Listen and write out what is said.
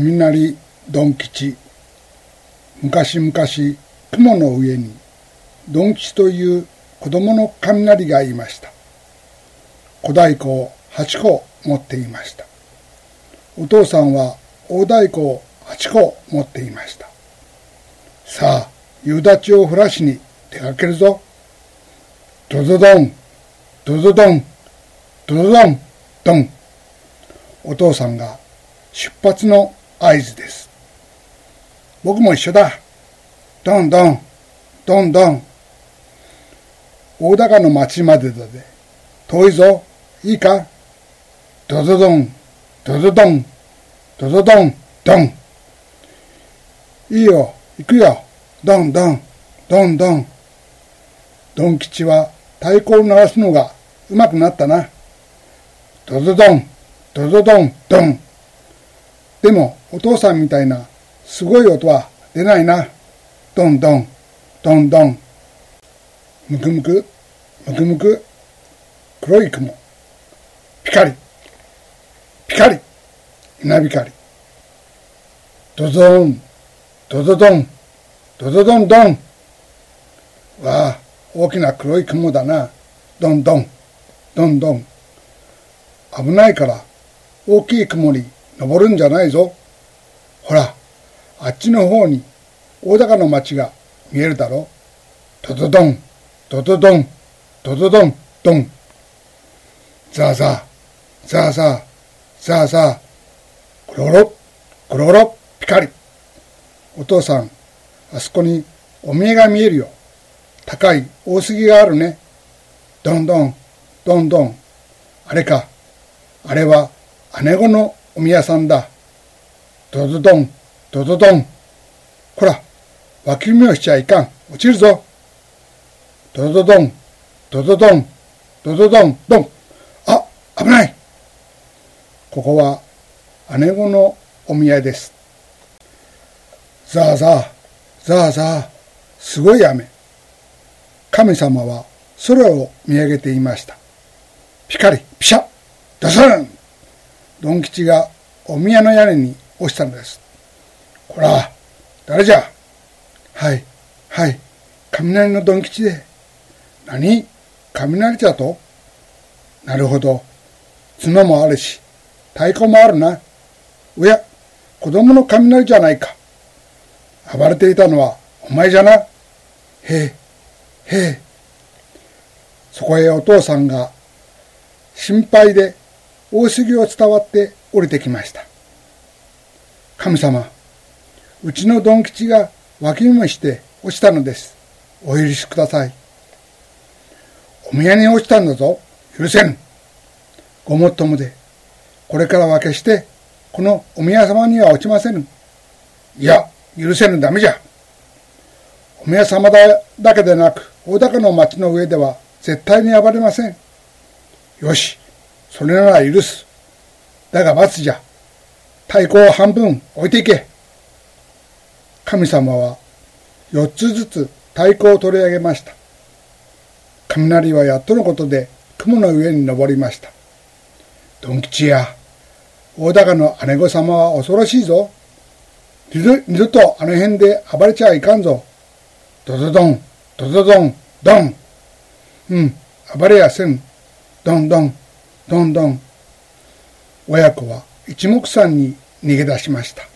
雷ドン吉。昔々雲の上にドン吉という子供の雷がいました。小太鼓を8個持っていました。お父さんは大太鼓を8個持っていました。さあ夕立を降らしに出かけるぞ。ドドドン。ドドドン。ドドドン。ドン。お父さんが出発の合図です。僕も一緒だ。どんどん、どんどん。大高の町までだぜ。遠いぞ。いいか？ドドドン、ドドドン、ドドドン、ドン。いいよ、行くよ。どんどん、どんどん。ドン吉は太鼓を鳴らすのがうまくなったな。ドドドン、ドドドン、ドン。でも、お父さんみたいなすごい音は出ないな。ドンドン、ドンドン。むくむく、むくむく、黒い雲。ピカリ、ピカリ、稲光。ドドン、ドドドン、ドドドンドン。わあ、大きな黒い雲だな。ドンドン、ドンドン。危ないから大きい雲に登るんじゃないぞ。ほら、あっちの方に大高の町が見えるだろ。ドドドン、ドドドン、ドドドン、ドン。ザーザー、ザーザー、ザーザー、ゴロロ、ゴロロ、ピカリ。お父さん、あそこにお見えが見えるよ。高い大杉があるね。どんどん、どんどん。あれか。あれは姉子のお宮さんだ。ドドドン、ドドドン。こら、脇見をしちゃいかん。落ちるぞ。ドドドン、ドドドン、ドドドン、ドン。あ、危ない。ここは姉子のお宮です。ザーザー、ザーザー、すごい雨。神様は空を見上げていました。ピカリ、ピシャ、ドスンドン吉がお宮の屋根に落ちたのです。こら、誰じゃ？はい、はい、雷のドン吉で。何？雷じゃと？なるほど。角もあるし、太鼓もあるな。おや、子供の雷じゃないか。暴れていたのはお前じゃな。へえ、へえ。そこへお父さんが心配で大杉を伝わって降りてきました。神様、うちのドン吉が脇見もして落ちたのです。お許しください。お宮に落ちたんだぞ。許せん。ごもっともで、これからは決して、このお宮様には落ちませぬ。いや、許せぬダメじゃ。お宮様だだけでなく、大高の町の上では絶対に暴れません。よし、それなら許す。だが罰じゃ。太鼓を半分置いていけ。神様は四つずつ太鼓を取り上げました。雷はやっとのことで雲の上に登りました。ドン吉や、大高の姉御様は恐ろしいぞ。二度二度とあの辺で暴れちゃいかんぞ。ドドドン、ドドドン、ドン。うん、暴れやせん。ドンドン。どんどん親子は一目散に逃げ出しました。